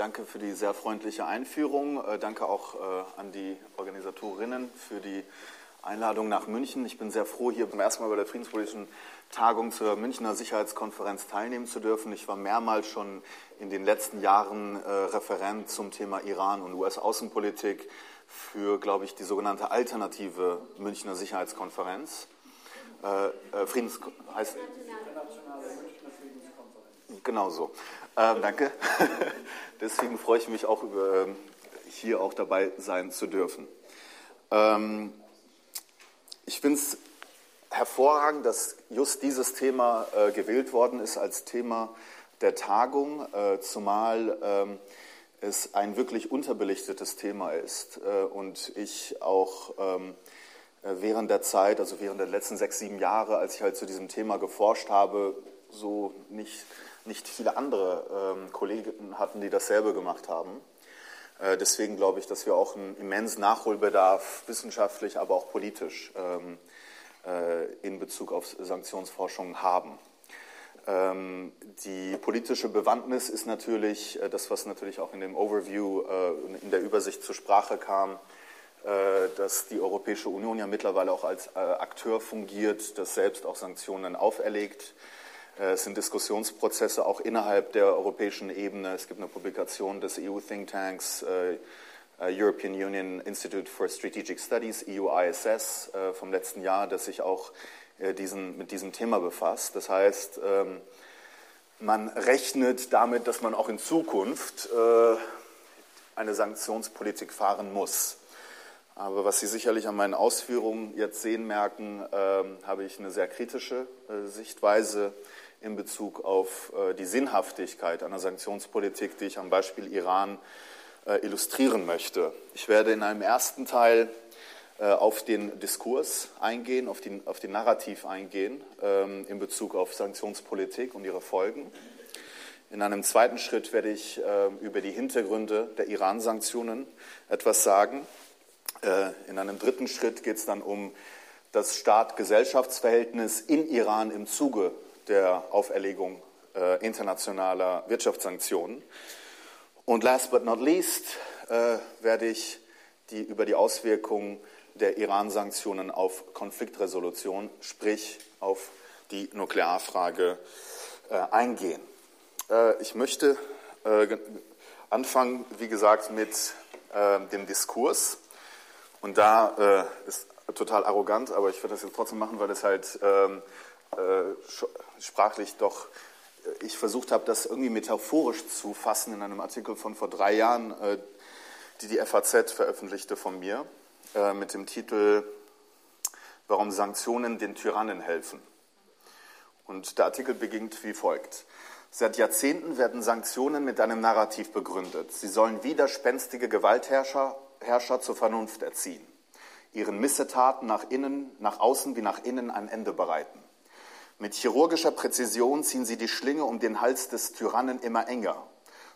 Danke für die sehr freundliche Einführung. Äh, danke auch äh, an die Organisatorinnen für die Einladung nach München. Ich bin sehr froh, hier zum ersten Mal bei der Friedenspolitischen Tagung zur Münchner Sicherheitskonferenz teilnehmen zu dürfen. Ich war mehrmals schon in den letzten Jahren äh, Referent zum Thema Iran und US-Außenpolitik für, glaube ich, die sogenannte alternative Münchner Sicherheitskonferenz. Äh, Friedens heißt Genau so. Ähm, danke. Deswegen freue ich mich auch, über, ähm, hier auch dabei sein zu dürfen. Ähm, ich finde es hervorragend, dass just dieses Thema äh, gewählt worden ist als Thema der Tagung, äh, zumal ähm, es ein wirklich unterbelichtetes Thema ist äh, und ich auch ähm, während der Zeit, also während der letzten sechs, sieben Jahre, als ich halt zu diesem Thema geforscht habe, so nicht nicht viele andere ähm, Kollegen hatten, die dasselbe gemacht haben. Äh, deswegen glaube ich, dass wir auch einen immensen Nachholbedarf wissenschaftlich, aber auch politisch ähm, äh, in Bezug auf Sanktionsforschung haben. Ähm, die politische Bewandtnis ist natürlich äh, das, was natürlich auch in dem Overview, äh, in der Übersicht zur Sprache kam, äh, dass die Europäische Union ja mittlerweile auch als äh, Akteur fungiert, das selbst auch Sanktionen auferlegt. Äh, es sind Diskussionsprozesse auch innerhalb der europäischen Ebene. Es gibt eine Publikation des EU-Thinktanks äh, äh, European Union Institute for Strategic Studies, EUISS, vom letzten Jahr, das sich auch diesen, mit diesem Thema befasst. Das heißt, ähm, man rechnet damit, dass man auch in Zukunft eine Sanktionspolitik fahren muss. Aber was Sie sicherlich an meinen Ausführungen jetzt sehen merken, ähm, habe ich eine sehr kritische Sichtweise in Bezug auf äh, die Sinnhaftigkeit einer Sanktionspolitik, die ich am Beispiel Iran äh, illustrieren möchte. Ich werde in einem ersten Teil äh, auf den Diskurs eingehen, auf, die, auf den Narrativ eingehen ähm, in Bezug auf Sanktionspolitik und ihre Folgen. In einem zweiten Schritt werde ich über die Hintergründe der Iran-Sanktionen etwas sagen. In einem dritten Schritt geht es dann um das Staat-Gesellschaftsverhältnis in Iran im Zuge der Auferlegung äh, internationaler Wirtschaftssanktionen. Und last but not least äh, werde ich die, über die Auswirkungen der Iran-Sanktionen auf Konfliktresolution, sprich auf die Nuklearfrage, äh, eingehen. Äh, ich möchte äh, anfangen, wie gesagt, mit äh, dem Diskurs. Und da ist total arrogant, aber ich werde das jetzt trotzdem machen, weil es halt ähm, äh, sprachlich doch äh, ich versucht habe, das irgendwie metaphorisch zu fassen in einem Artikel von vor drei Jahren, äh, die die FAZ veröffentlichte von mir, mit dem Titel Warum Sanktionen den Tyrannen helfen. Und der Artikel beginnt wie folgt. Seit Jahrzehnten werden Sanktionen mit einem Narrativ begründet. Sie sollen widerspenstige Gewaltherrscher Herrscher zur Vernunft erziehen, ihren Missetaten nach innen, nach außen wie nach innen ein Ende bereiten. Mit chirurgischer Präzision ziehen sie die Schlinge um den Hals des Tyrannen immer enger,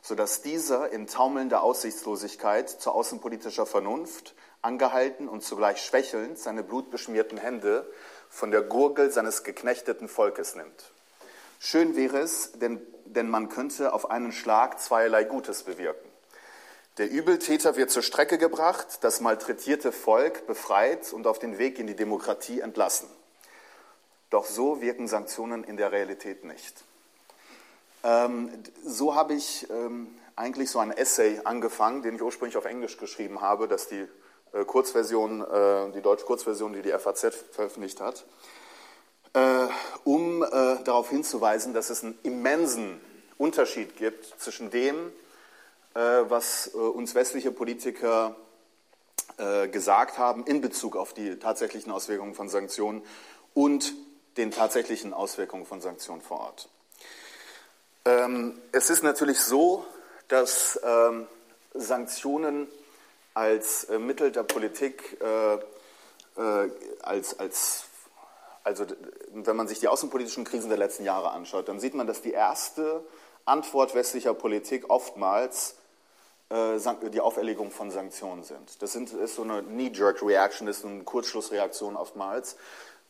sodass dieser in taumelnder Aussichtslosigkeit zu außenpolitischer Vernunft, angehalten und zugleich schwächelnd, seine blutbeschmierten Hände von der Gurgel seines geknechteten Volkes nimmt. Schön wäre es, denn, denn man könnte auf einen Schlag zweierlei Gutes bewirken. Der Übeltäter wird zur Strecke gebracht, das malträtierte Volk befreit und auf den Weg in die Demokratie entlassen. Doch so wirken Sanktionen in der Realität nicht. Ähm, so habe ich ähm, eigentlich so ein Essay angefangen, den ich ursprünglich auf Englisch geschrieben habe, dass die äh, Kurzversion, äh, die deutsche Kurzversion, die die FAZ veröffentlicht hat, äh, um äh, darauf hinzuweisen, dass es einen immensen Unterschied gibt zwischen dem, äh, was äh, uns westliche Politiker gesagt haben in Bezug auf die tatsächlichen Auswirkungen von Sanktionen und den tatsächlichen Auswirkungen von Sanktionen vor Ort. Ähm, es ist natürlich so, dass ähm, Sanktionen als äh, Mittel der Politik, äh, äh, als, als, also wenn man sich die außenpolitischen Krisen der letzten Jahre anschaut, dann sieht man, dass die erste Antwort westlicher Politik oftmals äh, die Auferlegung von Sanktionen sind. Das sind, ist so eine Knee-Jerk-Reaction, ist eine Kurzschlussreaktion oftmals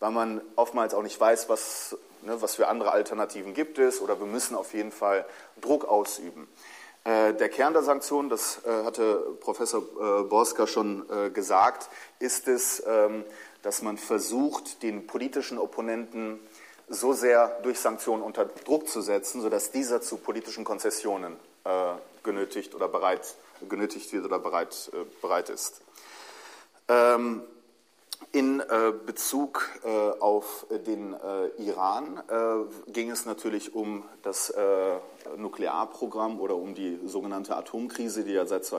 weil man oftmals auch nicht weiß, was, ne, was für andere Alternativen gibt es oder wir müssen auf jeden Fall Druck ausüben. Der Kern der Sanktionen, das hatte Professor Borska schon gesagt, ist es, ähm, dass man versucht, den politischen Opponenten so sehr durch Sanktionen unter Druck zu setzen, sodass dieser zu politischen Konzessionen genötigt oder bereit, genötigt wird oder bereit, bereit ist. Ähm, in äh, Bezug äh, auf den äh, Iran ging es natürlich um das Nuklearprogramm oder um die sogenannte Atomkrise, die ja seit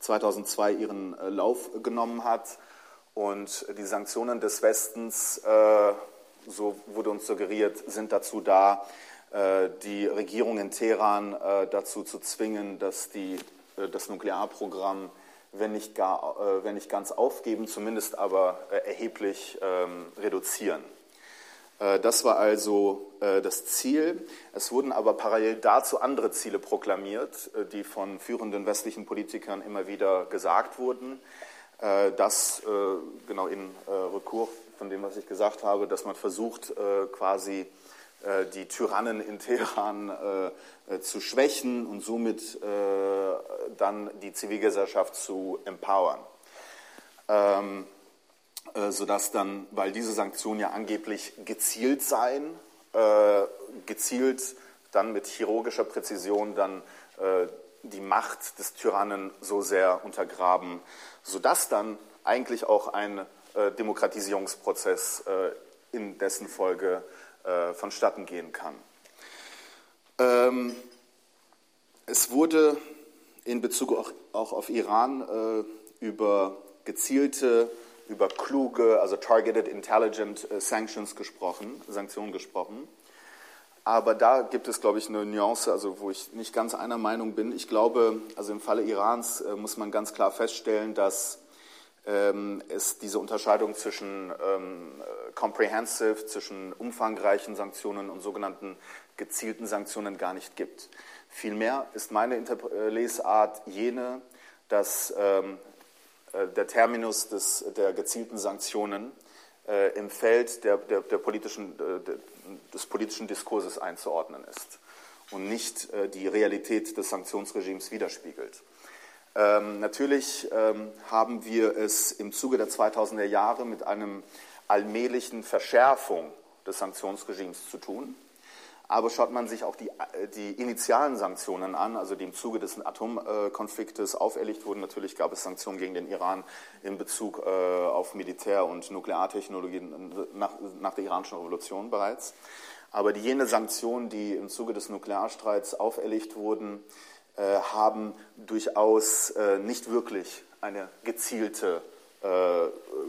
2002 ihren Lauf genommen hat. Und die Sanktionen des Westens, so wurde uns suggeriert, sind dazu da, die Regierung in Teheran dazu zu zwingen, dass die, das Nuklearprogramm wenn nicht, gar, äh, wenn nicht ganz aufgeben, zumindest aber äh, erheblich ähm, reduzieren. Äh, das war also das Ziel. Es wurden aber parallel dazu andere Ziele proklamiert, die von führenden westlichen Politikern immer wieder gesagt wurden. Das genau in Rückur von dem, was ich gesagt habe, dass man versucht, quasi die Tyrannen in Teheran äh, äh, zu schwächen und somit dann die Zivilgesellschaft zu empowern. Ähm, sodass dann, weil diese Sanktionen ja angeblich gezielt seien, gezielt dann mit chirurgischer Präzision dann die Macht des Tyrannen so sehr untergraben, sodass dann eigentlich auch ein Demokratisierungsprozess in dessen Folge äh, vonstatten gehen kann. Ähm, es wurde in Bezug auch, auch auf Iran äh, über gezielte, über kluge, also targeted intelligent äh, sanctions gesprochen, Sanktionen gesprochen. Aber da gibt es, glaube ich, eine Nuance, also wo ich nicht ganz einer Meinung bin. Ich glaube, also im Falle Irans äh, muss man ganz klar feststellen, dass ähm, es diese Unterscheidung zwischen ähm, comprehensive, zwischen umfangreichen Sanktionen und sogenannten gezielten Sanktionen gar nicht gibt. Vielmehr ist meine Interp äh, Lesart jene, dass ähm, äh, der Terminus des, der gezielten Sanktionen äh, im Feld der, der, der politischen, äh, des politischen Diskurses einzuordnen ist und nicht äh, die Realität des Sanktionsregimes widerspiegelt. Ähm, natürlich ähm, haben wir es im Zuge der 2000er Jahre mit einem allmählichen Verschärfung des Sanktionsregimes zu tun. Aber schaut man sich auch die, die initialen Sanktionen an, also die im Zuge des Atomkonfliktes auferlegt wurden, natürlich gab es Sanktionen gegen den Iran in Bezug äh, auf Militär- und Nukleartechnologien nach, nach der iranischen Revolution bereits. Aber die jene Sanktionen, die im Zuge des Nuklearstreits auferlegt wurden, äh, haben durchaus äh, nicht wirklich eine gezielte, äh,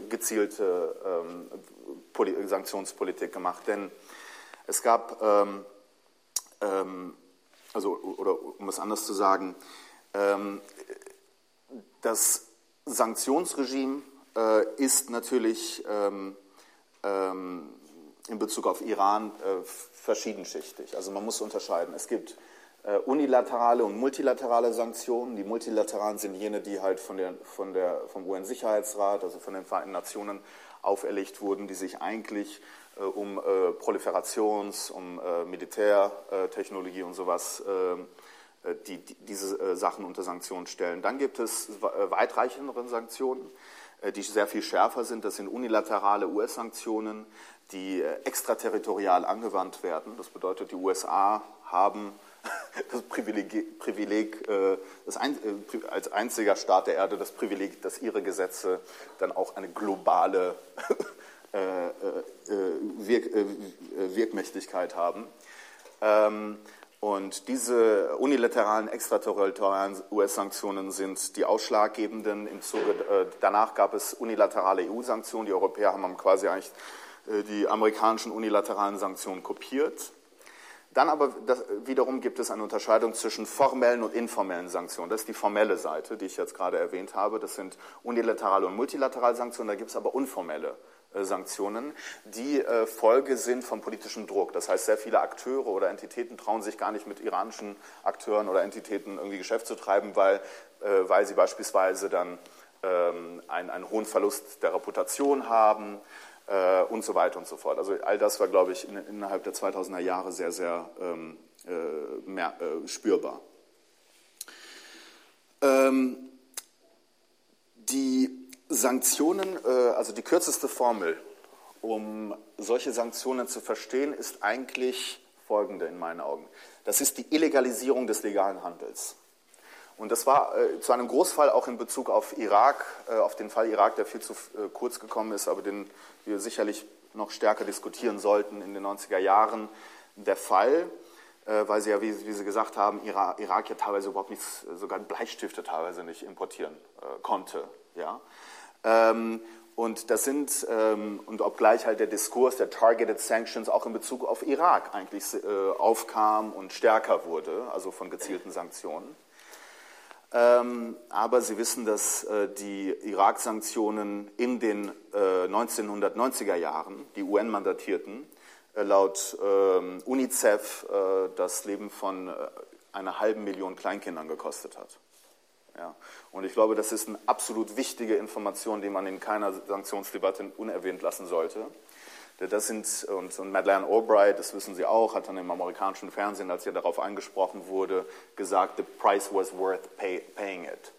gezielte ähm, Sanktionspolitik gemacht. Denn es gab, ähm, ähm, also, oder um es anders zu sagen, das Sanktionsregime ist natürlich in Bezug auf Iran verschiedenschichtig. Also man muss unterscheiden. Es gibt äh, unilaterale und multilaterale Sanktionen. Die multilateralen sind jene, die halt von der, von der, vom UN-Sicherheitsrat, also von den Vereinten Nationen, auferlegt wurden, die sich eigentlich äh, um äh, Proliferations-, um äh, Militärtechnologie und sowas, äh, die, die, diese äh, Sachen unter Sanktionen stellen. Dann gibt es weitreichendere Sanktionen, die sehr viel schärfer sind. Das sind unilaterale US-Sanktionen, die extraterritorial angewandt werden. Das bedeutet, die USA haben das Privileg, Privileg äh, das ein, äh, als einziger Staat der Erde das Privileg, dass ihre Gesetze dann auch eine globale äh, Wirk, Wirkmächtigkeit haben. Ähm, und diese unilateralen, extraterritorialen US-Sanktionen sind die ausschlaggebenden. Im Zuge, danach gab es unilaterale EU-Sanktionen. Die Europäer haben quasi eigentlich die amerikanischen unilateralen Sanktionen kopiert. Dann aber das, wiederum gibt es eine Unterscheidung zwischen formellen und informellen Sanktionen. Das ist die formelle Seite, die ich jetzt gerade erwähnt habe. Das sind unilaterale und multilaterale Sanktionen. Da gibt es aber unformelle äh, Sanktionen, die äh, Folge sind vom politischen Druck. Das heißt, sehr viele Akteure oder Entitäten trauen sich gar nicht mit iranischen Akteuren oder Entitäten irgendwie Geschäft zu treiben, weil, äh, weil sie beispielsweise dann ähm, einen, einen hohen Verlust der Reputation haben, äh, und so weiter und so fort. Also all das war, glaube ich, in, innerhalb der 2000er Jahre sehr, sehr ähm, äh, mehr, äh, spürbar. Ähm, die Sanktionen, äh, also die kürzeste Formel, um solche Sanktionen zu verstehen, ist eigentlich folgende in meinen Augen. Das ist die Illegalisierung des legalen Handels. Und das war äh, zu einem Großfall auch in Bezug auf Irak, äh, auf den Fall Irak, der viel zu äh, kurz gekommen ist, aber den wir sicherlich noch stärker diskutieren sollten in den 90er Jahren, der Fall, äh, weil sie ja, wie, wie, Sie gesagt haben, Irak, Irak ja teilweise überhaupt nichts, sogar Bleistifte teilweise nicht importieren äh, konnte. Ja? Ähm, und das sind, ähm, und obgleich halt der Diskurs der Targeted Sanctions auch in Bezug auf Irak eigentlich äh, aufkam und stärker wurde, also von gezielten Sanktionen. Ähm, aber Sie wissen, dass äh, die Irak-Sanktionen in den äh, 1990er Jahren, die UN-Mandatierten, äh, laut ähm, UNICEF äh, das Leben von äh, einer halben Million Kleinkindern gekostet hat. Ja. Und ich glaube, das ist eine absolut wichtige Information, die man in keiner Sanktionsdebatte unerwähnt lassen sollte. Das sind, und, und Madeleine Albright, das wissen Sie auch, hat dann im amerikanischen Fernsehen, als ja darauf angesprochen wurde, gesagt, the price was worth pay, paying it.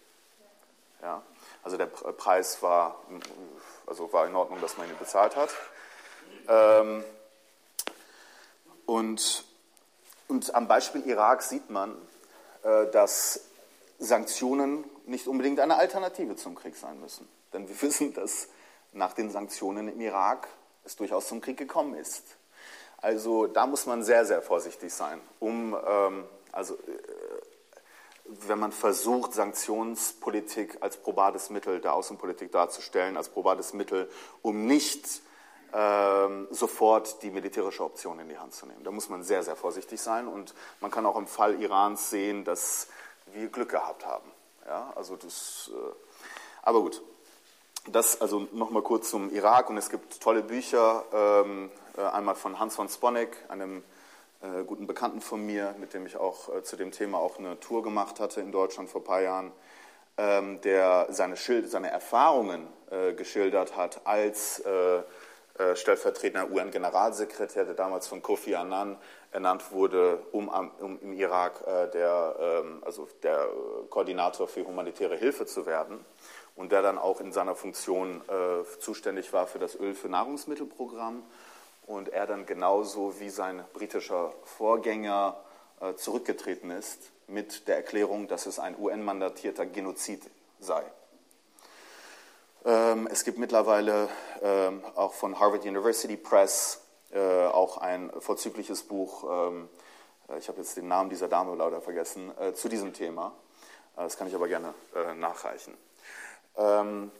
Ja, also der Preis war, also war in Ordnung, dass man ihn bezahlt hat. Ähm, und, und am Beispiel Irak sieht man, äh, dass Sanktionen nicht unbedingt eine Alternative zum Krieg sein müssen. Denn wir wissen, dass nach den Sanktionen im Irak es durchaus zum Krieg gekommen ist. Also da muss man sehr, sehr vorsichtig sein, um, ähm, also, äh, wenn man versucht, Sanktionspolitik als probates Mittel der Außenpolitik darzustellen, als probates Mittel, um nicht ähm, sofort die militärische Option in die Hand zu nehmen. Da muss man sehr, sehr vorsichtig sein und man kann auch im Fall Irans sehen, dass wir Glück gehabt haben. Ja, also das, äh, aber gut, das also nochmal kurz zum Irak und es gibt tolle Bücher, ähm, äh, einmal von Hans von Sponeck, einem äh, guten Bekannten von mir, mit dem ich auch äh, zu dem Thema auch eine Tour gemacht hatte in Deutschland vor ein paar Jahren, ähm, der seine, Schild, seine Erfahrungen äh, geschildert hat als äh, äh, stellvertretender UN-Generalsekretär, der damals von Kofi Annan ernannt wurde, um, um im Irak der, ähm, also der Koordinator für humanitäre Hilfe zu werden und der dann auch in seiner Funktion äh, zuständig war für das Öl für Nahrungsmittelprogramm und er dann genauso wie sein britischer Vorgänger äh, zurückgetreten ist mit der Erklärung, dass es ein UN-mandatierter Genozid sei. Ähm, es gibt mittlerweile ähm, auch von Harvard University Press äh, auch ein vorzügliches Buch, ähm, äh, ich habe jetzt den Namen dieser Dame leider vergessen, äh, zu diesem Thema. Äh, das kann ich aber gerne äh, nachreichen. Ähm,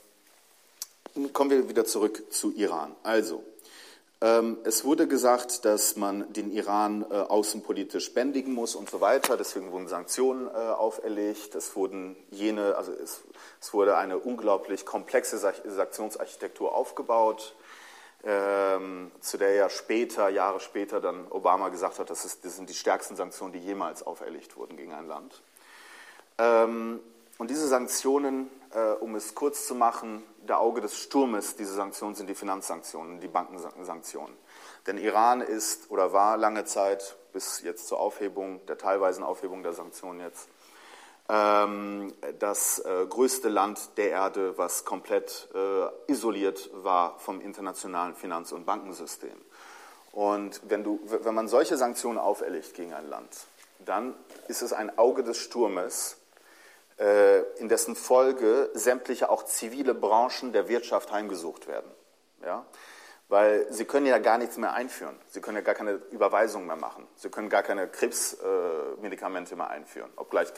kommen wir wieder zurück zu Iran. Also, ähm, es wurde gesagt, dass man den Iran äh, außenpolitisch bändigen muss und so weiter. Deswegen wurden Sanktionen äh, auferlegt. Es wurden jene, also es, es wurde eine unglaublich komplexe Sanktionsarchitektur aufgebaut, ähm, zu der ja später, Jahre später, dann Obama gesagt hat, das, ist, das sind die stärksten Sanktionen, die jemals auferlegt wurden gegen ein Land. Ähm, und diese Sanktionen äh, um es kurz zu machen, der Auge des Sturmes, diese Sanktionen sind die Finanzsanktionen, die Bankensanktionen. Denn Iran ist oder war lange Zeit, bis jetzt zur Aufhebung, der teilweisen Aufhebung der Sanktionen jetzt, ähm, das äh, größte Land der Erde, was komplett äh, isoliert war vom internationalen Finanz- und Bankensystem. Und wenn, du, wenn man solche Sanktionen auferlegt gegen ein Land, dann ist es ein Auge des Sturmes, in dessen Folge sämtliche auch zivile Branchen der Wirtschaft heimgesucht werden. Ja? Weil sie können ja gar nichts mehr einführen. Sie können ja gar keine Überweisungen mehr machen. Sie können gar keine Krebsmedikamente mehr einführen. Obgleich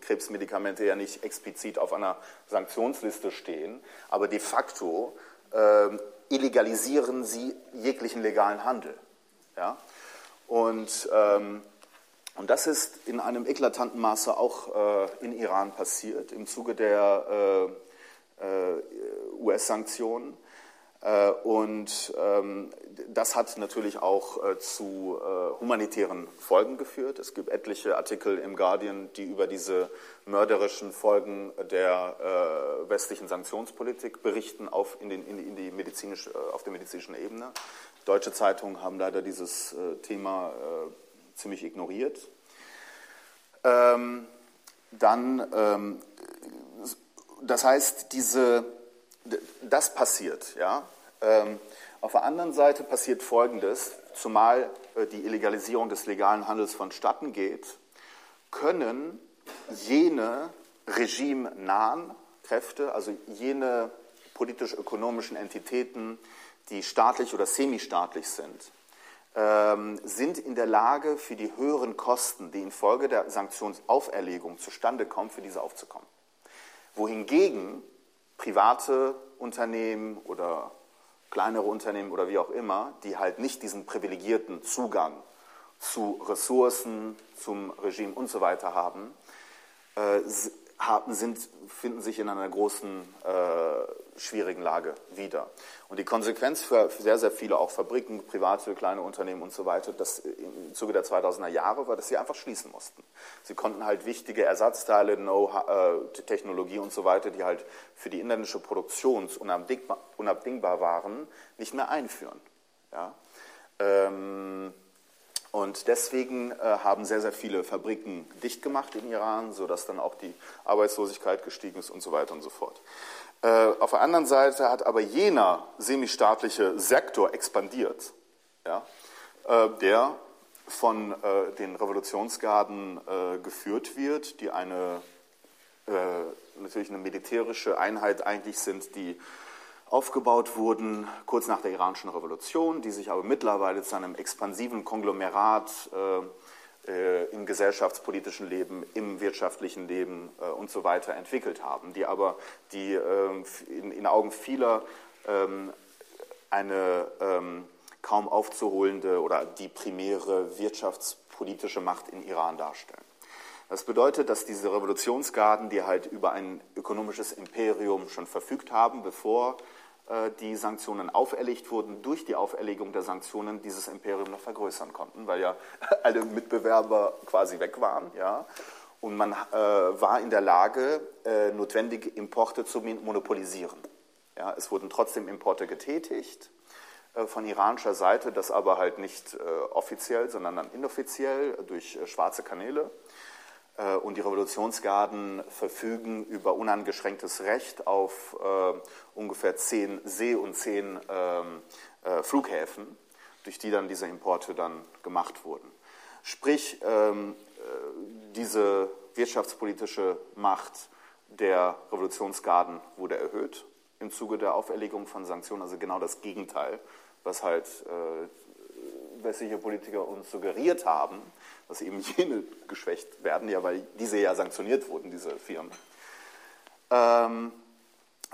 Krebsmedikamente ja nicht explizit auf einer Sanktionsliste stehen. Aber de facto äh, illegalisieren sie jeglichen legalen Handel. Ja? Und ähm, und das ist in einem eklatanten Maße auch äh, in Iran passiert im Zuge der äh, äh, US-Sanktionen. Äh, und ähm, das hat natürlich auch äh, zu äh, humanitären Folgen geführt. Es gibt etliche Artikel im Guardian, die über diese mörderischen Folgen der westlichen Sanktionspolitik berichten auf, in den, in die medizinisch, auf der medizinischen Ebene. Deutsche Zeitungen haben leider dieses Thema ziemlich ignoriert. Ähm, dann, ähm, das heißt, diese, das passiert. Ja? Ähm, auf der anderen Seite passiert Folgendes, zumal äh, die Illegalisierung des legalen Handels vonstatten geht, können jene regimenahen Kräfte, also jene politisch-ökonomischen Entitäten, die staatlich oder semistaatlich sind, sind in der Lage, für die höheren Kosten, die infolge der Sanktionsauferlegung zustande kommen, für diese aufzukommen. Wohingegen private Unternehmen oder kleinere Unternehmen oder wie auch immer, die halt nicht diesen privilegierten Zugang zu Ressourcen, zum Regime und so weiter haben, äh, sind, finden sich in einer großen, äh, schwierigen Lage wieder. Und die Konsequenz für sehr, sehr viele, auch Fabriken, private, kleine Unternehmen und so weiter, das im Zuge der 2000er Jahre war, dass sie einfach schließen mussten. Sie konnten halt wichtige Ersatzteile, äh, Technologie und so weiter, die halt für die inländische Produktion unabdingbar, unabdingbar waren, nicht mehr einführen. Ja? Ähm, und deswegen äh, haben sehr, sehr viele Fabriken dicht gemacht in Iran, sodass dann auch die Arbeitslosigkeit gestiegen ist und so weiter und so fort. Äh, auf der anderen Seite hat aber jener semistaatliche Sektor expandiert, ja, äh, der von äh, den Revolutionsgarden geführt wird, die eine natürlich eine militärische Einheit eigentlich sind, die aufgebaut wurden kurz nach der iranischen Revolution, die sich aber mittlerweile zu einem expansiven Konglomerat äh, im gesellschaftspolitischen Leben, im wirtschaftlichen Leben äh, und so weiter entwickelt haben, die aber die ähm, in, in, Augen vieler ähm, eine ähm, kaum aufzuholende oder die primäre wirtschaftspolitische Macht in Iran darstellen. Das bedeutet, dass diese Revolutionsgarden, die halt über ein ökonomisches Imperium schon verfügt haben, bevor äh, die Sanktionen auferlegt wurden, durch die Auferlegung der Sanktionen dieses Imperium noch vergrößern konnten, weil ja alle Mitbewerber quasi weg waren. Ja? Und man äh, war in der Lage, äh, notwendige Importe zu monopolisieren. Ja? Es wurden trotzdem Importe getätigt äh, von iranischer Seite, das aber halt nicht äh, offiziell, sondern dann inoffiziell durch äh, schwarze Kanäle. Äh, und die Revolutionsgarden verfügen über unangeschränktes Recht auf äh, ungefähr zehn See- und zehn ähm, äh, Flughäfen, durch die dann diese Importe dann gemacht wurden. Sprich, ähm, diese wirtschaftspolitische Macht der Revolutionsgarden wurde erhöht im Zuge der Auferlegung von Sanktionen, also genau das Gegenteil, was halt westliche Politiker uns suggeriert haben, dass eben jene geschwächt werden, ja, weil diese ja sanktioniert wurden, diese Firmen. Ähm,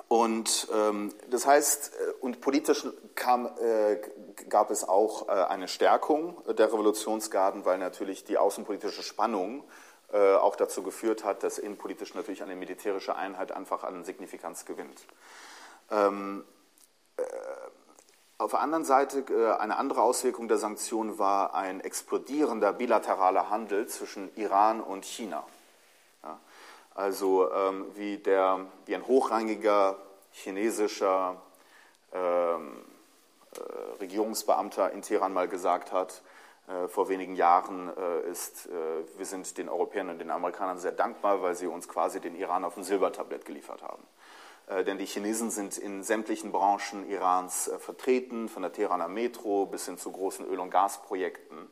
und ähm, das heißt, äh, und politisch kam, äh, gab es auch äh, eine Stärkung der Revolutionsgarden, weil natürlich die außenpolitische Spannung äh, auch dazu geführt hat, dass innenpolitisch natürlich eine militärische Einheit einfach an Signifikanz gewinnt. Ähm, äh, auf der anderen Seite, äh, eine andere Auswirkung der Sanktionen war ein explodierender bilateraler Handel zwischen Iran und China. Also ähm, wie, der, wie ein hochrangiger chinesischer ähm, äh, Regierungsbeamter in Teheran mal gesagt hat, äh, vor wenigen Jahren ist, wir sind den Europäern und den Amerikanern sehr dankbar, weil sie uns quasi den Iran auf dem Silbertablett geliefert haben. Äh, denn die Chinesen sind in sämtlichen Branchen Irans äh, vertreten, von der Teheraner Metro bis hin zu großen Öl- und Gasprojekten.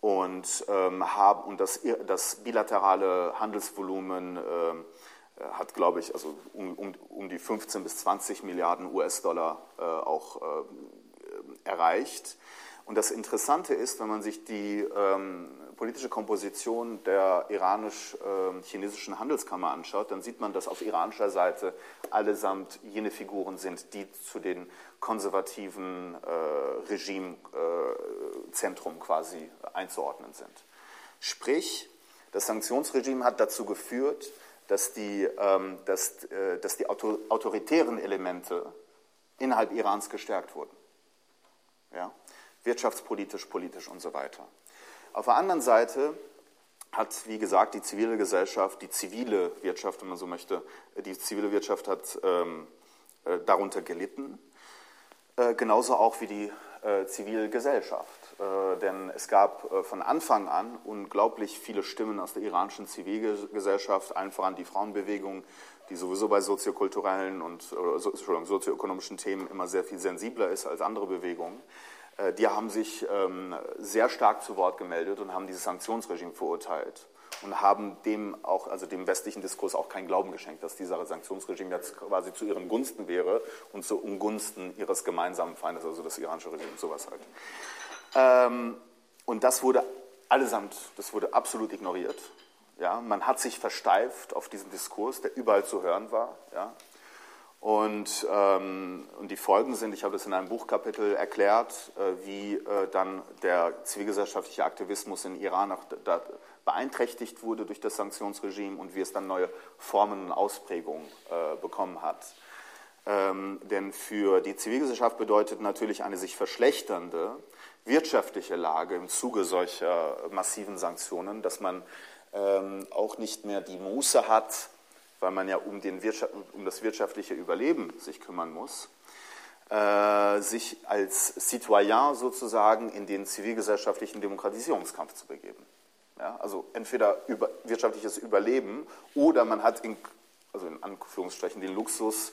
Und, ähm, haben, und das, das, bilaterale Handelsvolumen äh, hat, glaube ich, also um, um, um, die 15 bis 20 Milliarden US-Dollar äh, auch äh, erreicht. Und das Interessante ist, wenn man sich die ähm, politische Komposition der iranisch-chinesischen Handelskammer anschaut, dann sieht man, dass auf iranischer Seite allesamt jene Figuren sind, die zu den konservativen äh, Regimezentrum äh, quasi einzuordnen sind. Sprich, das Sanktionsregime hat dazu geführt, dass die, ähm, dass, äh, dass die autoritären Elemente innerhalb Irans gestärkt wurden. Ja? wirtschaftspolitisch, politisch und so weiter. Auf der anderen Seite hat, wie gesagt, die zivile Gesellschaft, die zivile Wirtschaft, wenn man so möchte, die zivile Wirtschaft hat ähm, äh, darunter gelitten, äh, genauso auch wie die äh, Zivilgesellschaft. äh, denn es gab äh, von Anfang an unglaublich viele Stimmen aus der iranischen Zivilgesellschaft, allen voran die Frauenbewegung, die sowieso bei soziokulturellen und Entschuldigung, sozioökonomischen Themen immer sehr viel sensibler ist als andere Bewegungen. Äh, die haben sich ähm, sehr stark zu Wort gemeldet und haben dieses Sanktionsregime verurteilt und haben dem auch, also dem westlichen Diskurs auch keinen Glauben geschenkt, dass dieser Sanktionsregime jetzt quasi zu ihren Gunsten wäre und zu Ungunsten ihres gemeinsamen Feindes, also das iranische Regime, sowas halt. Ähm, und das wurde allesamt, das wurde absolut ignoriert. Ja, man hat sich versteift auf diesen Diskurs, der überall zu hören war. Ja. Und, ähm, und die Folgen sind, ich habe das in einem Buchkapitel erklärt, äh, wie äh, dann der zivilgesellschaftliche Aktivismus in Iran auch da, beeinträchtigt wurde durch das Sanktionsregime und wie es dann neue Formen und Ausprägungen äh, bekommen hat. Ähm, denn für die Zivilgesellschaft bedeutet natürlich eine sich verschlechternde wirtschaftliche Lage im Zuge solcher massiven Sanktionen, dass man ähm, auch nicht mehr die Muße hat, weil man ja um, um das wirtschaftliche Überleben sich kümmern muss, äh, sich als Citoyen sozusagen in den zivilgesellschaftlichen Demokratisierungskampf zu begeben. Ja, also entweder über, wirtschaftliches Überleben oder man hat in, also in Anführungsstrichen den Luxus,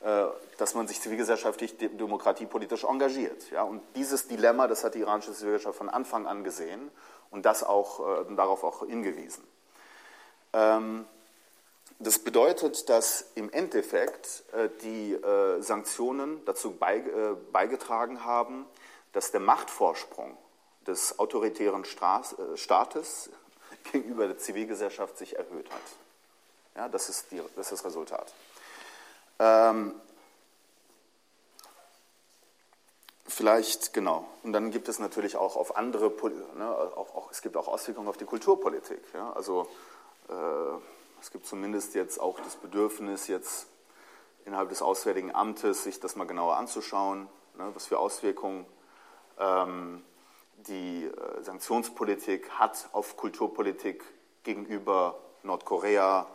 äh, dass man sich zivilgesellschaftlich demokratiepolitisch engagiert. Ja? Und dieses Dilemma, das hat die iranische Zivilgesellschaft von Anfang an gesehen und das auch, äh, darauf auch hingewiesen. Ähm, das bedeutet, dass im Endeffekt äh, die äh, Sanktionen dazu äh, beigetragen haben, dass der Machtvorsprung des autoritären Staates gegenüber der Zivilgesellschaft sich erhöht hat. Ja, das, ist die, das ist das Resultat. Ähm, vielleicht, genau. Und dann gibt es natürlich auch auf andere, ne, auch, auch, es gibt auch Auswirkungen auf die Kulturpolitik. Ja? Also äh, es gibt zumindest jetzt auch das Bedürfnis, jetzt innerhalb des Auswärtigen Amtes sich das mal genauer anzuschauen, ne, was für Auswirkungen ähm, die äh, Sanktionspolitik hat auf Kulturpolitik gegenüber Nordkorea,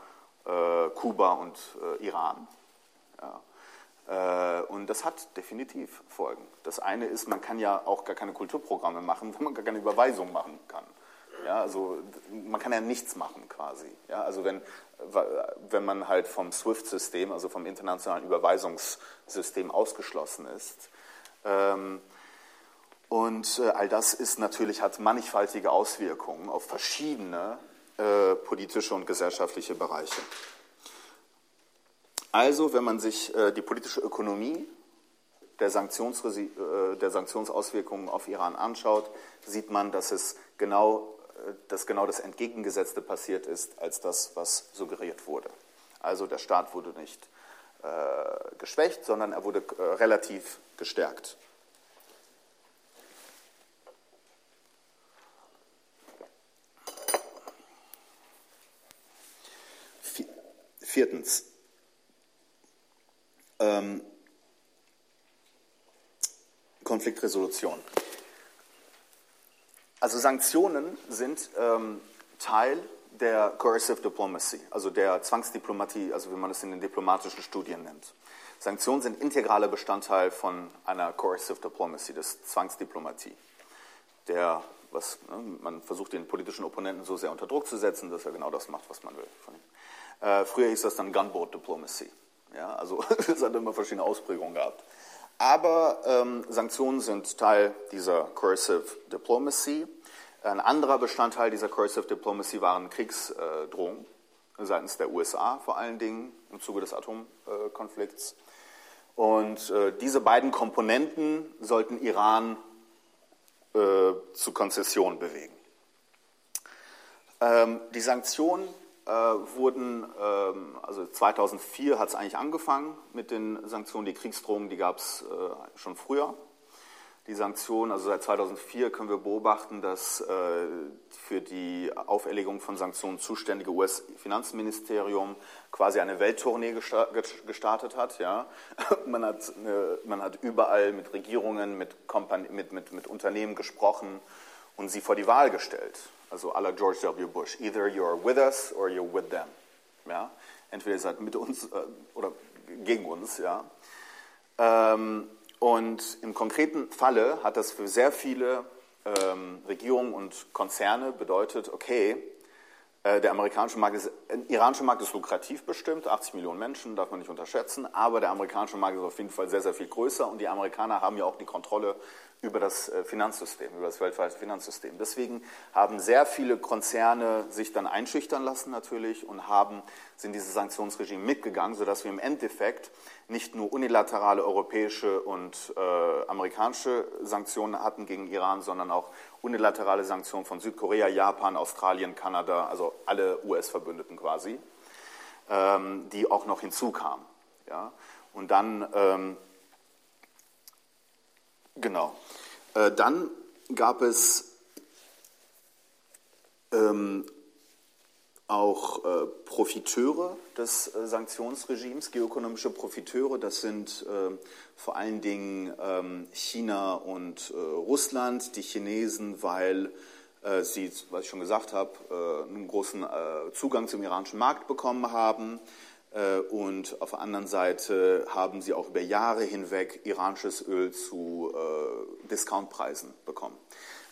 äh, Kuba und äh, Iran. Ja. Äh, und das hat definitiv Folgen. Das eine ist, man kann ja auch gar keine Kulturprogramme machen, wenn man gar keine Überweisung machen kann. Ja, also man kann ja nichts machen quasi. Ja, also wenn, wenn man halt vom SWIFT-System, also vom internationalen Überweisungssystem ausgeschlossen ist. Ähm, und äh, all das ist natürlich, hat mannigfaltige Auswirkungen auf verschiedene äh, politische und gesellschaftliche Bereiche. Also, wenn man sich äh, die politische Ökonomie der, äh, der, Sanktionsauswirkungen auf Iran anschaut, sieht man, dass es genau, dass genau das Entgegengesetzte passiert ist, als das, was suggeriert wurde. Also der Staat wurde nicht äh, geschwächt, sondern er wurde äh, relativ gestärkt. Viertens, ähm, Konfliktresolution. Also Sanktionen sind ähm, Teil der Coercive Diplomacy, also der Zwangsdiplomatie, also wie man es in den diplomatischen Studien nennt. Sanktionen sind integraler Bestandteil von einer Coercive Diplomacy, des Zwangsdiplomatie. Der, was, ne, man versucht den politischen Opponenten so sehr unter Druck zu setzen, dass er genau das macht, was man will. Äh, früher hieß das dann Gunboat Diplomacy. Ja, also es hat immer verschiedene Ausprägungen gehabt. Aber ähm, Sanktionen sind Teil dieser Coercive Diplomacy. Ein anderer Bestandteil dieser Coercive Diplomacy waren Kriegsdrohungen seitens der USA vor allen Dingen im Zuge des Atomkonflikts. Und äh, diese beiden Komponenten sollten Iran äh, zu Konzessionen bewegen. Ähm, die Sanktionen äh, wurden, ähm, also 2004 hat es eigentlich angefangen mit den Sanktionen, die Kriegsdrohungen, die gab es äh, schon früher. Die Sanktionen, also seit 2004 können wir beobachten, dass äh, für die Auferlegung von Sanktionen zuständige US-Finanzministerium quasi eine Welttournee gestartet hat. Ja. Man, hat eine, man hat überall mit Regierungen, mit, mit, mit, mit Unternehmen gesprochen und sie vor die Wahl gestellt. Also à la George W. Bush. Either you're with us or you're with them. Ja? Entweder ihr seid mit uns äh, oder gegen uns. Ja? Ähm, und im konkreten Falle hat das für sehr viele ähm, Regierungen und Konzerne bedeutet, okay, äh, der amerikanische Markt ist, der iranische Markt ist lukrativ bestimmt, 80 Millionen Menschen, darf man nicht unterschätzen, aber der amerikanische Markt ist auf jeden Fall sehr, sehr viel größer und die Amerikaner haben ja auch die Kontrolle über das äh, Finanzsystem, über das weltweite Finanzsystem. Deswegen haben sehr viele Konzerne sich dann einschüchtern lassen natürlich und haben, sind dieses Sanktionsregime mitgegangen, sodass wir im Endeffekt nicht nur unilaterale europäische und äh, amerikanische Sanktionen hatten gegen Iran, sondern auch unilaterale Sanktionen von Südkorea, Japan, Australien, Kanada, also alle US-Verbündeten quasi, ähm, die auch noch hinzukamen. Ja? Und dann ähm, Genau. Äh, dann gab es ähm, auch äh, Profiteure des äh, Sanktionsregimes, geoökonomische Profiteure. Das sind äh, vor allen Dingen ähm, China und äh, Russland. Die Chinesen, weil äh, sie, was ich schon gesagt habe, einen großen Zugang zum iranischen Markt bekommen haben. Äh, und auf der anderen Seite haben sie auch über Jahre hinweg iranisches Öl zu äh, Discountpreisen bekommen,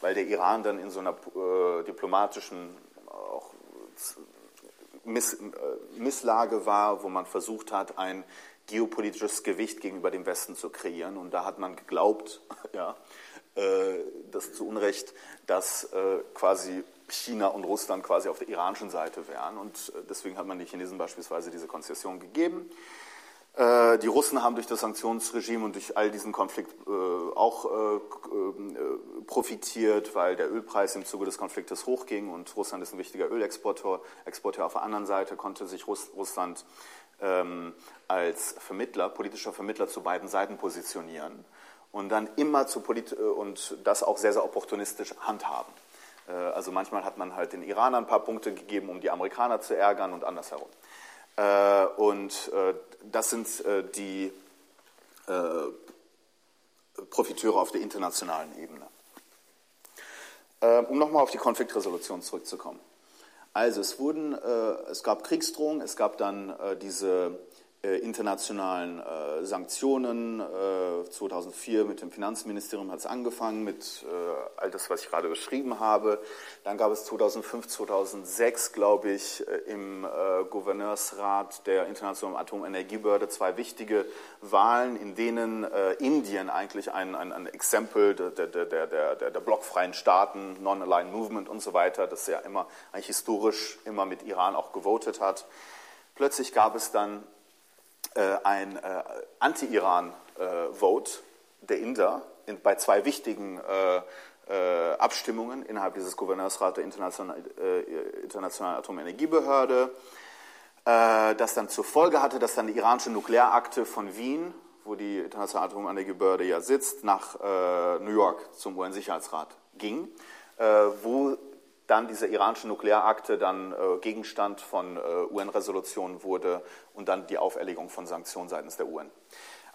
weil der Iran dann in so einer äh, diplomatischen auch Miss, äh, Misslage war, wo man versucht hat, ein geopolitisches Gewicht gegenüber dem Westen zu kreieren. Und da hat man geglaubt, ja, das zu Unrecht, dass quasi China und Russland quasi auf der iranischen Seite wären. Und äh, deswegen hat man den Chinesen beispielsweise diese Konzession gegeben. Die Russen haben durch das Sanktionsregime und durch all diesen Konflikt auch profitiert, weil der Ölpreis im Zuge des Konfliktes hochging und Russland ist ein wichtiger Ölexporteur. Exporteur auf der anderen Seite konnte sich Russland ähm, als Vermittler, politischer Vermittler zu beiden Seiten positionieren und dann immer zu Polit und das auch sehr, sehr opportunistisch handhaben. Äh, also manchmal hat man halt den Iranern ein paar Punkte gegeben, um die Amerikaner zu ärgern und andersherum. Äh, und äh, das sind die Profiteure auf der internationalen Ebene. Um nochmal auf die Konfliktresolution zurückzukommen. Also es wurden, es gab Kriegsdrohungen, es gab dann diese internationalen äh, Sanktionen. Äh, 2004 mit dem Finanzministerium hat es angefangen, mit äh, all das, was ich gerade beschrieben habe. Dann gab es 2005, 2006, glaube ich, äh, im äh, Gouverneursrat der Internationalen Atomenergiebehörde zwei wichtige Wahlen, in denen Indien eigentlich ein, ein, ein Exempel der, der, der, der, der blockfreien Staaten, Non-Aligned Movement und so weiter, das ja immer eigentlich historisch immer mit Iran auch gewotet hat. Plötzlich gab es dann äh, ein äh, Anti-Iran-Vote der Inder in, bei zwei wichtigen äh, Abstimmungen innerhalb dieses Gouverneursrats der Internationalen, Internationalen Atomenergiebehörde, das dann zur Folge hatte, dass dann die iranische Nuklearakte von Wien, wo die Internationale Atomenergiebehörde ja sitzt, nach New York zum UN-Sicherheitsrat ging, wo dann diese iranische Nuklearakte dann äh, Gegenstand von äh, UN-Resolutionen wurde und dann die Auferlegung von Sanktionen seitens der UN.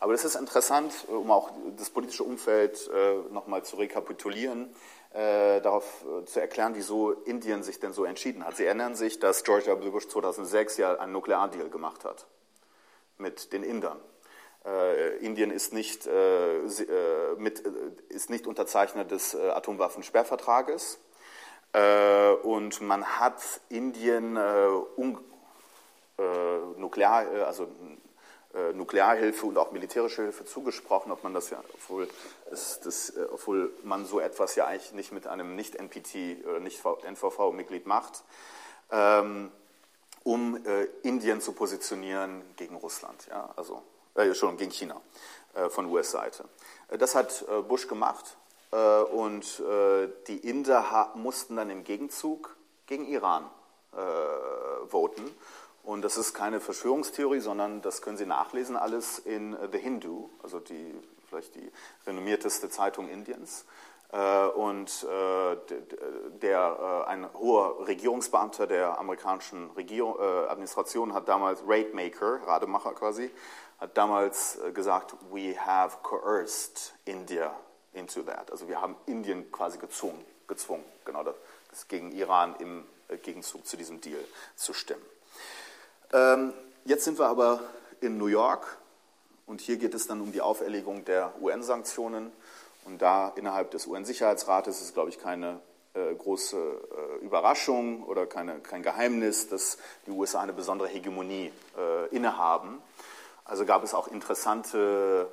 Aber das ist interessant, äh, um auch das politische Umfeld äh, nochmal zu rekapitulieren, äh, darauf äh, zu erklären, wieso Indien sich denn so entschieden hat. Sie erinnern sich, dass George W. Bush 2006 ja einen Nukleardeal gemacht hat mit den Indern. Indien ist nicht, mit, ist nicht Unterzeichner des Atomwaffensperrvertrages äh, und man hat Indien äh, um, äh, Nuklear, also Nuklearhilfe und auch militärische Hilfe zugesprochen, ob man das ja, obwohl, es, das, obwohl man so etwas ja eigentlich nicht mit einem Nicht-NPT oder Nicht-NVV-Mitglied macht, ähm, um äh, Indien zu positionieren gegen Russland, ja, also äh, schon gegen China äh, von US-Seite. Das hat Bush gemacht äh, und äh, die Inder mussten dann im Gegenzug gegen Iran äh, voten. Und das ist keine Verschwörungstheorie, sondern das können Sie nachlesen alles in The Hindu, also die vielleicht die renommierteste Zeitung Indiens. Und der, ein hoher Regierungsbeamter der amerikanischen Regierung, Administration hat damals, Raidmaker, Rademacher quasi, hat damals gesagt, we have coerced India into that. Also wir haben Indien quasi gezwungen, gezwungen genau das, das gegen Iran im äh, Gegenzug zu diesem Deal zu stimmen. Ähm, jetzt sind wir aber in New York und hier geht es dann um die Auferlegung der UN-Sanktionen Und da innerhalb des UN-Sicherheitsrates ist glaube ich, keine äh, große äh, Überraschung oder keine, kein Geheimnis, dass die USA eine besondere Hegemonie äh, innehaben. Also gab es auch interessante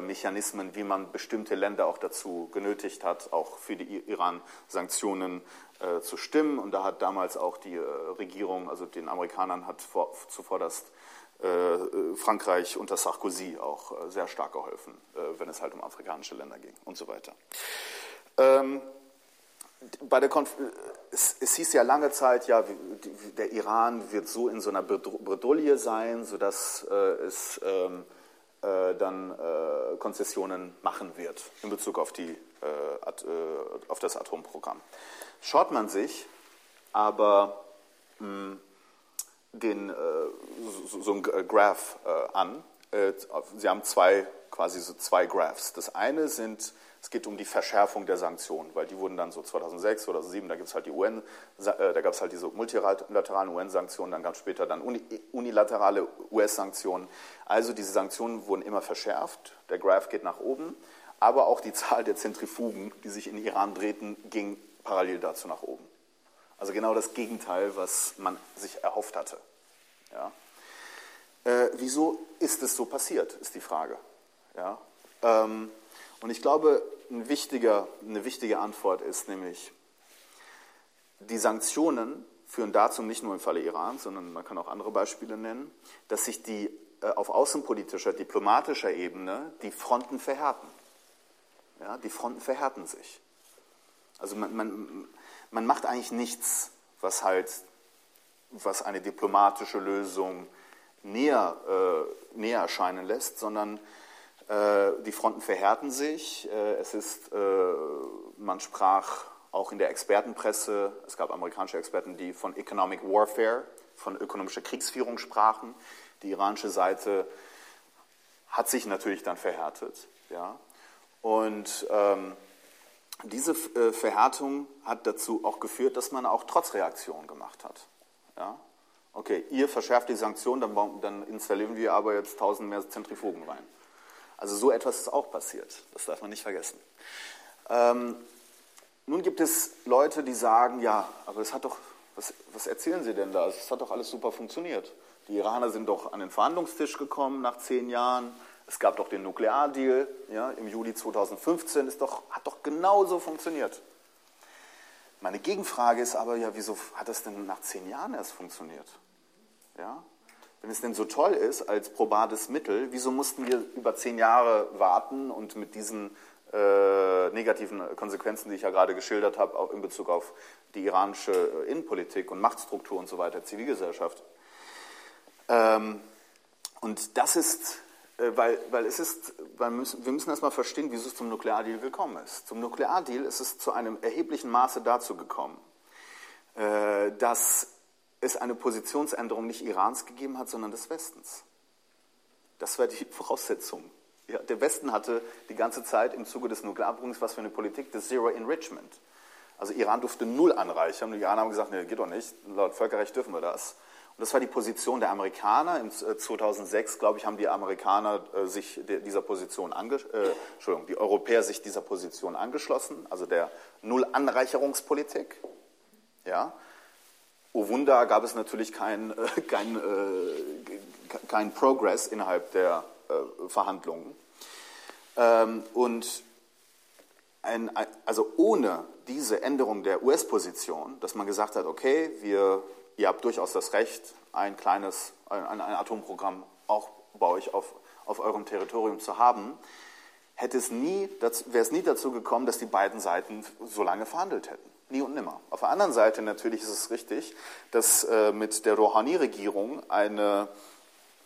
Mechanismen, wie man bestimmte Länder auch dazu genötigt hat, auch für die Iran-Sanktionen äh, zu stimmen. Und da hat damals auch die äh, Regierung, also den Amerikanern, hat vor, zuvorderst äh, Frankreich unter Sarkozy auch äh, sehr stark geholfen, äh, wenn es halt um afrikanische Länder ging und so weiter. Ähm, bei der Konf es, es, hieß ja lange Zeit, ja, der Iran wird so in so einer Bredouille sein, sodass äh, es ähm, äh, dann äh, Konzessionen machen wird in Bezug auf, die, auf das Atomprogramm. Schaut man sich aber hm, den, äh, so, so ein Graph äh, an. Äh, Sie haben zwei, quasi so zwei Graphs. Das eine sind, es geht um die Verschärfung der Sanktionen, weil die wurden dann so 2006, 2007, da gibt es halt die UN, da gab es halt diese multilateralen UN-Sanktionen, dann gab es später dann unilaterale US-Sanktionen. Also diese Sanktionen wurden immer verschärft, der Graph geht nach oben, aber auch die Zahl der Zentrifugen, die sich in Iran drehten, ging parallel dazu nach oben. Also genau das Gegenteil, was man sich erhofft hatte. Ja. Äh, wieso ist es so passiert, ist die Frage. Ja. Ähm, und ich glaube, ein wichtiger, eine wichtige Antwort ist nämlich, die Sanktionen führen dazu, nicht nur im Falle Iran, sondern man kann auch andere Beispiele nennen, dass sich die äh, auf außenpolitischer, diplomatischer Ebene die Fronten verhärten. Ja, die Fronten verhärten sich. Also man, man, man macht eigentlich nichts, was halt, was eine diplomatische Lösung näher, äh, näher erscheinen lässt, sondern die Fronten verhärten sich. Äh, es ist, äh, man sprach auch in der Expertenpresse, es gab amerikanische Experten, die von Economic Warfare, von ökonomischer Kriegsführung sprachen. Die iranische Seite hat sich natürlich dann verhärtet. Ja? Und ähm, diese äh, Verhärtung hat dazu auch geführt, dass man auch Trotzreaktionen gemacht hat. Ja? Okay, ihr verschärft die Sanktionen, dann, dann installieren wir aber jetzt tausend mehr Zentrifugen rein. Also so etwas ist auch passiert, das darf man nicht vergessen. Ähm, nun gibt es Leute, die sagen, ja, aber es hat doch, was, was erzählen Sie denn da? Es hat doch alles super funktioniert. Die Iraner sind doch an den Verhandlungstisch gekommen nach zehn Jahren. Es gab doch den Nukleardeal ja, im Juli 2015, ist doch, hat doch genauso funktioniert. Meine Gegenfrage ist aber, ja, wieso hat das denn nach zehn Jahren erst funktioniert? Ja? Wenn es denn so toll ist als probates Mittel, wieso mussten wir über zehn Jahre warten und mit diesen äh, negativen Konsequenzen, die ich ja gerade geschildert habe, auch in Bezug auf die iranische Innenpolitik und Machtstruktur und so weiter, Zivilgesellschaft? Ähm, und das ist äh, weil, weil, es ist, weil wir müssen, wir müssen erstmal verstehen, wie es zum Nukleardeal gekommen ist. Zum Nukleardeal ist es zu einem erheblichen Maße dazu gekommen, äh, dass es eine Positionsänderung nicht Irans gegeben hat, sondern des Westens. Das war die Voraussetzung. Ja, der Westen hatte die ganze Zeit im Zuge des Nuklearabruchs was für eine Politik des Zero Enrichment. Also Iran durfte null anreichern. Die Iraner haben gesagt, nee, geht doch nicht. Laut Völkerrecht dürfen wir das. Und das war die Position der Amerikaner. In 2006, äh, glaube ich, haben die Amerikaner äh, sich dieser Position ange äh, die Europäer sich dieser Position angeschlossen, also der Null-Anreicherungspolitik. Ja. Oh Wunder, gab es natürlich keinen äh, kein, äh, kein Progress innerhalb der äh, Verhandlungen. Ähm, und ein, also ohne diese Änderung der US-Position, dass man gesagt hat, okay, wir ihr habt durchaus das Recht, ein kleines ein, ein Atomprogramm auch bei euch auf, auf eurem Territorium zu haben, hätte es nie, wäre es nie dazu gekommen, dass die beiden Seiten so lange verhandelt hätten. Nie und nimmer. Auf der anderen Seite natürlich ist es richtig, dass äh, mit der Rouhani-Regierung eine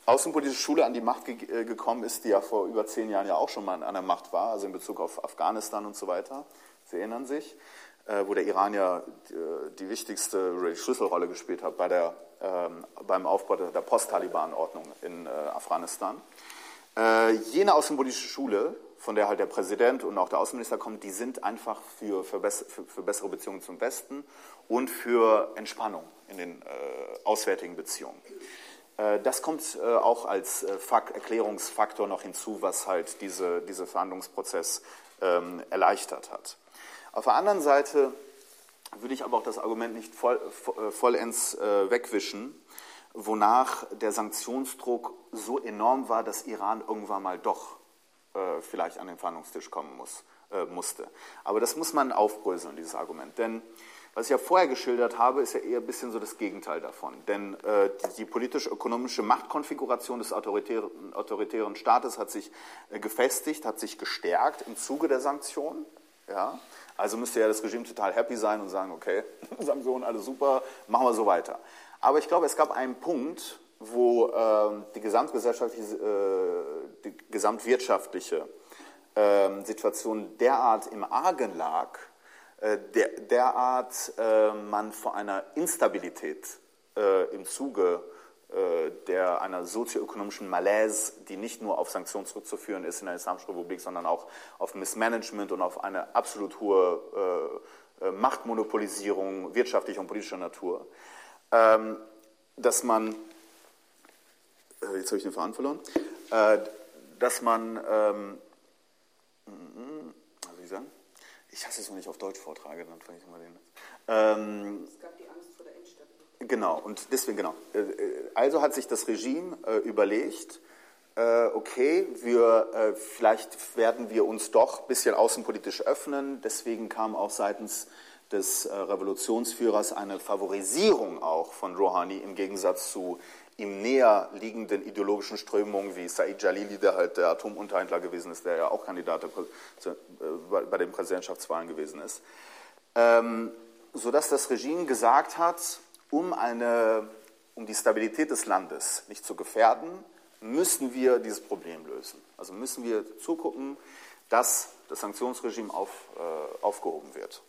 außenpolitische Schule an die Macht ge äh, gekommen ist, die ja vor über zehn Jahren ja auch schon mal an der Macht war, also in Bezug auf Afghanistan und so weiter. Sie erinnern sich. Äh, wo der Iran ja äh, die wichtigste Schlüsselrolle gespielt hat bei der, ähm, beim Aufbau der Post-Taliban-Ordnung in äh, Afghanistan. jene außenpolitische Schule, von der halt der Präsident und auch der Außenminister kommen, die sind einfach für, für, für, für bessere Beziehungen zum Westen und für Entspannung in den äh, auswärtigen Beziehungen. Äh, das kommt äh, auch als äh, Erklärungsfaktor noch hinzu, was halt diese, diese Verhandlungsprozess ähm, erleichtert hat. Auf der anderen Seite würde ich aber auch das Argument nicht voll, vollends wegwischen, wonach der Sanktionsdruck so enorm war, dass Iran irgendwann mal doch vielleicht an den Verhandlungstisch kommen muss, musste. Aber das muss man aufbröseln, dieses Argument. Denn was ich ja vorher geschildert habe, ist ja eher ein bisschen so das Gegenteil davon. Denn äh, die, die politisch-ökonomische Machtkonfiguration des autoritären, autoritären Staates hat sich äh, gefestigt, hat sich gestärkt im Zuge der Sanktionen. Ja? Also müsste ja das Regime total happy sein und sagen, okay, Sanktionen, alles super, machen wir so weiter. Aber ich glaube, es gab einen Punkt, wo äh, die gesamtgesellschaftliche, äh, die gesamtwirtschaftliche ähm, Situation derart im Argen lag, äh, der, derart äh, man vor einer Instabilität äh, im Zuge der einer sozioökonomischen Malaise, die nicht nur auf Sanktionen zurückzuführen ist in der Islamischen Republik, sondern auch auf Missmanagement und auf eine absolut hohe Machtmonopolisierung wirtschaftlicher und politischer Natur, ähm, dass man, jetzt habe ich den Faden verloren, dass man, ähm, was soll ich sagen? Ich hasse es, wenn ich auf Deutsch vortrage, dann fange ich mal den. Ähm, es gab die Angst vor der Instabilität. Genau, und deswegen, genau. Äh, äh, also hat sich das Regime äh, überlegt, äh, okay, wir, äh, vielleicht werden wir uns doch ein bisschen außenpolitisch öffnen. Deswegen kam auch seitens des äh, Revolutionsführers eine Favorisierung auch von Rouhani im Gegensatz zu ihm näher liegenden ideologischen Strömungen wie Said Jalili, der halt der Atomunterhändler gewesen ist, der ja auch Kandidat äh, bei den Präsidentschaftswahlen gewesen ist, ähm, sodass das Regime gesagt hat, um, eine, um die Stabilität des Landes nicht zu gefährden, müssen wir dieses Problem lösen. Also müssen wir zugucken, dass das Sanktionsregime auf, äh, aufgehoben wird.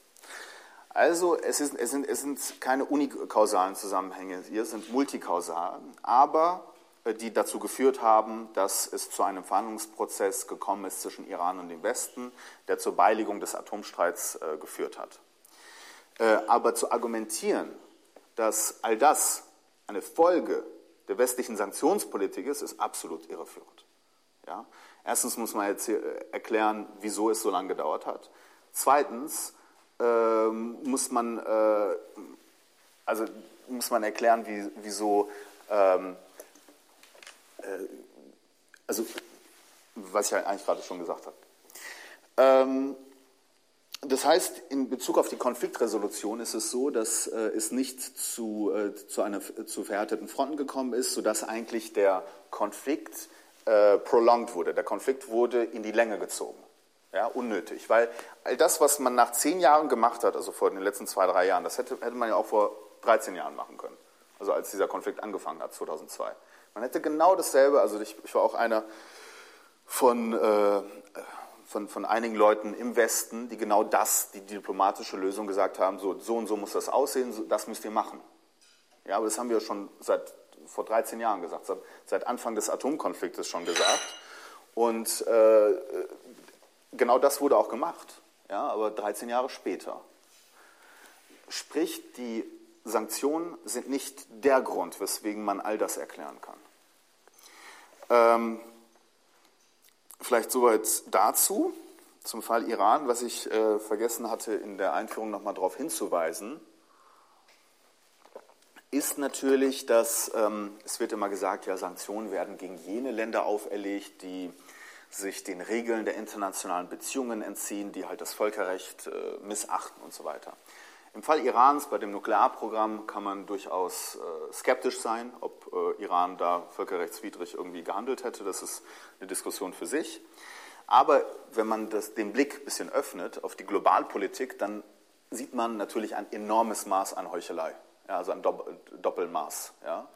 Also es, ist, es, sind, es sind keine unikausalen Zusammenhänge hier, es sind multikausal, aber äh, die dazu geführt haben, dass es zu einem Verhandlungsprozess gekommen ist zwischen Iran und dem Westen, der zur Beilegung des Atomstreits äh, geführt hat. Äh, aber zu argumentieren, dass all das eine Folge der westlichen Sanktionspolitik ist, ist absolut irreführend. Ja? Erstens muss man jetzt äh, erklären, wieso es so lange gedauert hat. Zweitens ähm, muss man, äh, also muss man erklären, wie, wieso, ähm, äh, also was ich eigentlich gerade schon gesagt habe. Ähm, das heißt, in Bezug auf die Konfliktresolution ist es so, dass äh, es nicht zu, äh, zu, einer, zu verhärteten Fronten gekommen ist, sodass eigentlich der Konflikt äh, prolonged wurde. Der Konflikt wurde in die Länge gezogen. Ja, unnötig, weil all das, was man nach zehn Jahren gemacht hat, also vor den letzten zwei, drei Jahren, das hätte, hätte man ja auch vor 13 Jahren machen können. Also als dieser Konflikt angefangen hat, 2002. Man hätte genau dasselbe, also ich, ich war auch einer von, äh, von, von einigen Leuten im Westen, die genau das, die diplomatische Lösung gesagt haben, so, so und so muss das aussehen, so, das müsst ihr machen. Ja, aber das haben wir schon seit vor 13 Jahren gesagt, seit Anfang des Atomkonfliktes schon gesagt. Und äh, genau das wurde auch gemacht, ja, aber 13 Jahre später. Sprich, die Sanktionen sind nicht der Grund, weswegen man all das erklären kann. Ähm, vielleicht soweit dazu, zum Fall Iran, was ich äh, vergessen hatte, in der Einführung nochmal darauf hinzuweisen, ist natürlich, dass ähm, es wird immer gesagt, ja, Sanktionen werden gegen jene Länder auferlegt, die sich den Regeln der internationalen Beziehungen entziehen, die halt das Völkerrecht äh, missachten und so weiter. Im Fall Irans bei dem Nuklearprogramm kann man durchaus äh, skeptisch sein, ob äh, Iran da völkerrechtswidrig irgendwie gehandelt hätte. Das ist eine Diskussion für sich. Aber wenn man das, den Blick ein bisschen öffnet auf die Globalpolitik, dann sieht man natürlich ein enormes Maß an Heuchelei, ja, also ein Doppelmaß. Ja.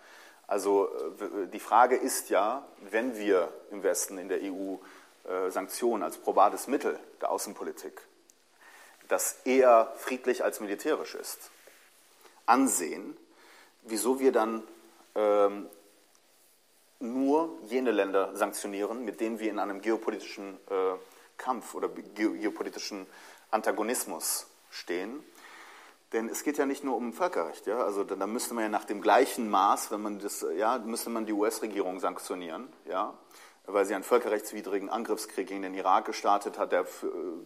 Also äh, die Frage ist ja, wenn wir im Westen, in der EU, äh, Sanktionen als probates Mittel der Außenpolitik, das eher friedlich als militärisch ist, ansehen, wieso wir dann ähm, nur jene Länder sanktionieren, mit denen wir in einem geopolitischen äh, Kampf oder geopolitischen Antagonismus stehen, Denn es geht ja nicht nur um Völkerrecht. Ja? Also da, da müsste man ja nach dem gleichen Maß, wenn man das, ja, müsste man die US-Regierung sanktionieren, ja? weil sie einen völkerrechtswidrigen Angriffskrieg gegen den Irak gestartet hat, der,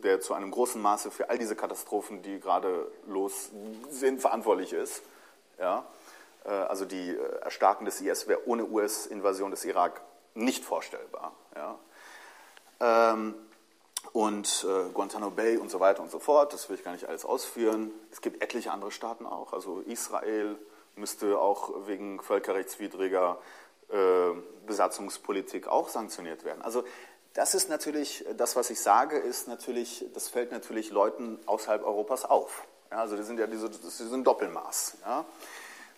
der zu einem großen Maße für all diese Katastrophen, die gerade los sind, verantwortlich ist. Ja? Äh, also die äh, Erstarken des IS wäre ohne US-Invasion des Irak nicht vorstellbar. Ja? Ähm, und äh, Guantanamo Bay und so weiter und so fort. Das will ich gar nicht alles ausführen. Es gibt etliche andere Staaten auch. Also Israel müsste auch wegen völkerrechtswidriger äh, Besatzungspolitik auch sanktioniert werden. Also das ist natürlich, das, was ich sage, ist natürlich, das fällt natürlich Leuten außerhalb Europas auf. Ja, also das sind ja diese, das ist ein Doppelmaß. Ja.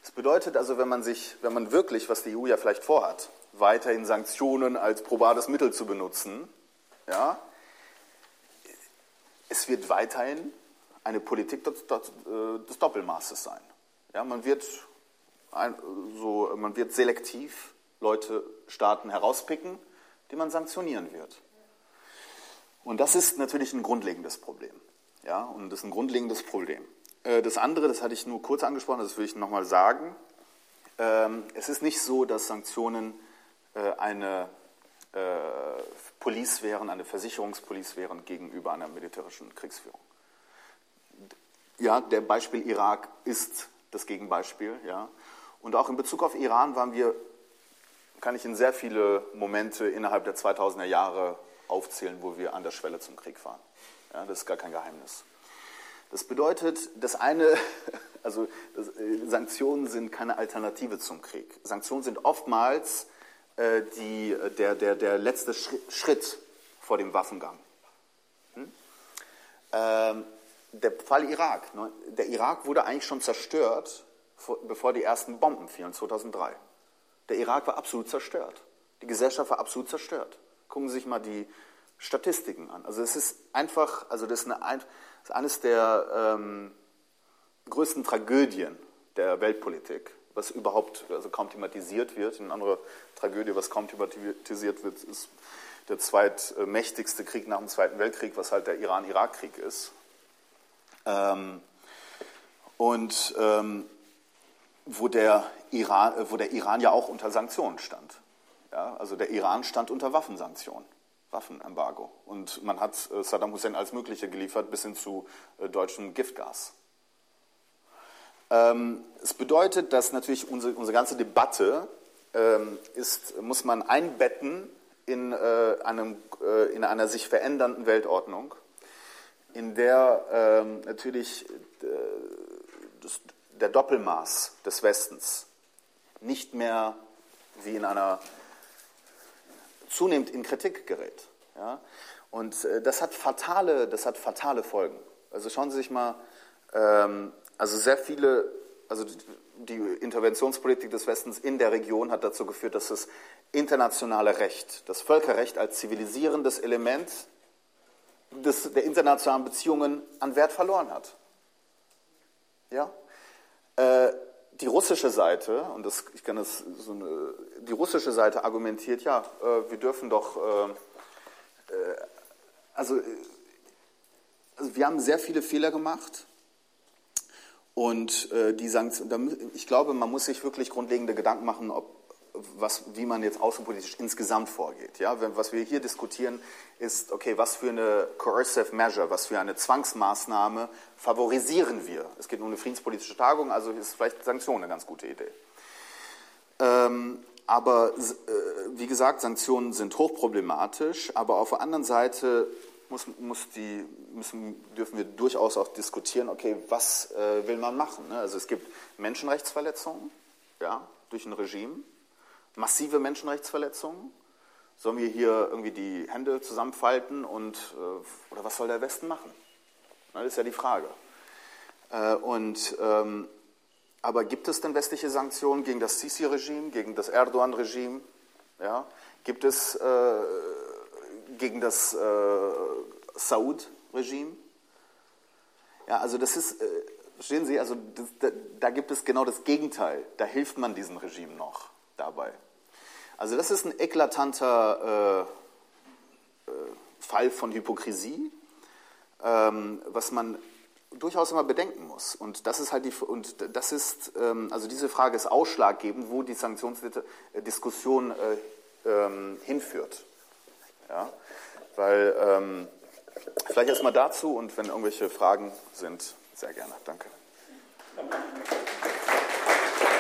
Das bedeutet also, wenn man sich, wenn man wirklich, was die EU ja vielleicht vorhat, weiterhin Sanktionen als probates Mittel zu benutzen, ja, es wird weiterhin eine Politik des, des Doppelmaßes sein. Ja, man, wird ein, so, man wird selektiv Leute, Staaten herauspicken, die man sanktionieren wird. Und das ist natürlich ein grundlegendes Problem. Ja, und das ist ein grundlegendes Problem. Äh, das andere, das hatte ich nur kurz angesprochen, das will ich nochmal sagen. Ähm, es ist nicht so, dass Sanktionen äh, eine äh, Police wären, eine Versicherungspolice wären gegenüber einer militärischen Kriegsführung. Ja, der Beispiel Irak ist das Gegenbeispiel. Ja. Und auch in Bezug auf Iran waren wir, kann ich in sehr viele Momente innerhalb der 2000er Jahre aufzählen, wo wir an der Schwelle zum Krieg waren. Ja, das ist gar kein Geheimnis. Das bedeutet, das eine, also das, äh, Sanktionen sind keine Alternative zum Krieg. Sanktionen sind oftmals die, der, der, der letzte Schritt vor dem Waffengang. Hm? Ähm, der Fall Irak. Ne? Der Irak wurde eigentlich schon zerstört, bevor die ersten Bomben fielen, 2003. Der Irak war absolut zerstört. Die Gesellschaft war absolut zerstört. Gucken Sie sich mal die Statistiken an. Also es ist einfach, also das ist, eine, das ist eines der ähm, größten Tragödien der Weltpolitik, was überhaupt also kaum thematisiert wird. Eine andere Tragödie, was kaum thematisiert wird, ist der zweitmächtigste Krieg nach dem Zweiten Weltkrieg, was halt der Iran-Irak-Krieg ist. Ähm, und ähm, wo, der Iran, wo der Iran ja auch unter Sanktionen stand. Ja, also der Iran stand unter Waffensanktionen. Waffenembargo. Und man hat äh, Saddam Hussein als Mögliche geliefert, bis hin zu äh, deutschem Giftgas. Ähm, es bedeutet, dass natürlich unsere, unsere ganze Debatte ähm, ist, muss man einbetten in, äh, einem, in einer sich verändernden Weltordnung, in der ähm, natürlich der Doppelmaß des Westens nicht mehr wie in einer zunehmend in Kritik gerät. Ja? Und äh, das hat fatale, das hat fatale Folgen. Also schauen Sie sich mal, ähm, also sehr viele, also die Interventionspolitik des Westens in der Region hat dazu geführt, dass das internationale Recht, das Völkerrecht als zivilisierendes Element des, der internationalen Beziehungen an Wert verloren hat. Ja? Äh, die russische Seite, und das, ich kann das so eine, die russische Seite argumentiert, ja, äh, wir dürfen doch, äh, äh also, äh, also, wir haben sehr viele Fehler gemacht. Und äh, die Sanktionen, ich glaube, man muss sich wirklich grundlegende Gedanken machen, ob was, wie man jetzt außenpolitisch insgesamt vorgeht. Ja? Was wir hier diskutieren, ist, okay, was für eine coercive measure, was für eine Zwangsmaßnahme favorisieren wir? Es geht um eine friedenspolitische Tagung, also ist vielleicht Sanktionen eine ganz gute Idee. Ähm, aber äh, wie gesagt, Sanktionen sind hochproblematisch, aber auf der anderen Seite muss, muss die, müssen, dürfen wir durchaus auch diskutieren, okay, was äh, will man machen? Ne? Also es gibt Menschenrechtsverletzungen ja, durch ein Regime massive Menschenrechtsverletzungen? Sollen wir hier irgendwie die Hände zusammenfalten und äh, oder was soll der Westen machen? Das ist ja die Frage. Äh, und, ähm, aber gibt es denn westliche Sanktionen gegen das Sisi-Regime, gegen das Erdogan-Regime? Ja? Gibt es äh, gegen das äh, Saud-Regime? Ja, also das ist, äh, verstehen Sie, also das, da, da gibt es genau das Gegenteil. Da hilft man diesem Regime noch dabei. Also das ist ein eklatanter äh, äh, Fall von Hypokrisie, ähm, was man durchaus immer bedenken muss. Und das ist halt die, und das ist, ähm, also diese Frage ist ausschlaggebend, wo die Sanktionsdiskussion äh, ähm, hinführt. Ja? Weil, ähm, vielleicht erstmal dazu und wenn irgendwelche Fragen sind, sehr gerne. Danke.